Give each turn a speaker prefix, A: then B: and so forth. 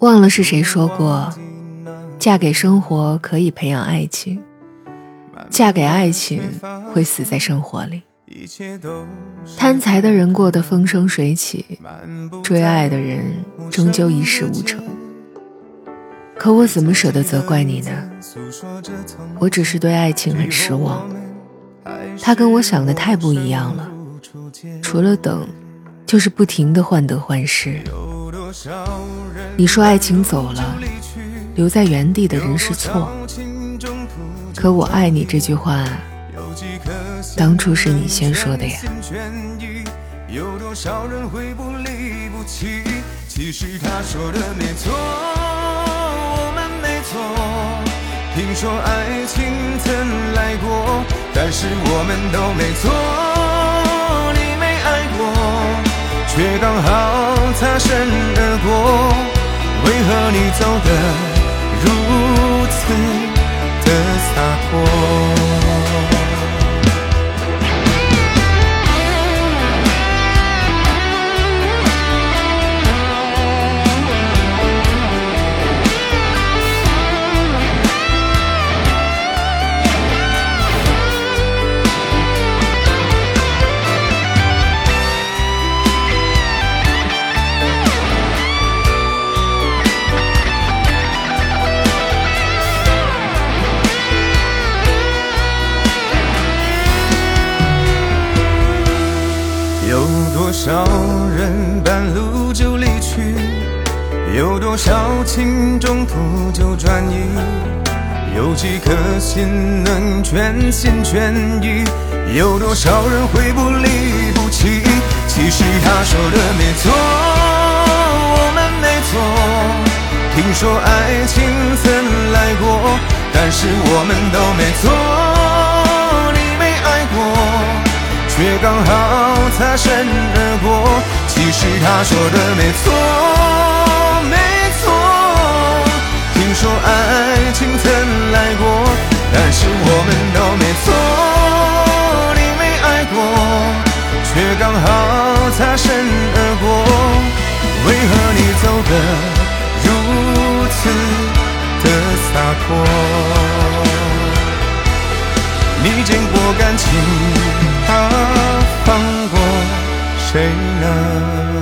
A: 忘了是谁说过，嫁给生活可以培养爱情，嫁给爱情会死在生活里。贪财的人过得风生水起，追爱的人终究一事无成。可我怎么舍得责怪你呢？我只是对爱情很失望，它跟我想的太不一样了。除了等，就是不停的患得患失。你说爱情走了，留在原地的人是错。可我爱你这句话，当初是你先说的呀。
B: 听说爱情曾来过，但是我们都没错。你没爱过，却刚好擦身你走得如此的洒脱？有多少人半路就离去，有多少情中途就转移，有几颗心能全心全意，有多少人会不离不弃？其实他说的没错，我们没错。听说爱情曾来过，但是我们都没错，刚好擦身而过，其实他说的没错，没错。听说爱情曾来过，但是我们都没错，你没爱过，却刚好擦身而过。为何你走得如此的洒脱？你见过感情？他放过谁呢？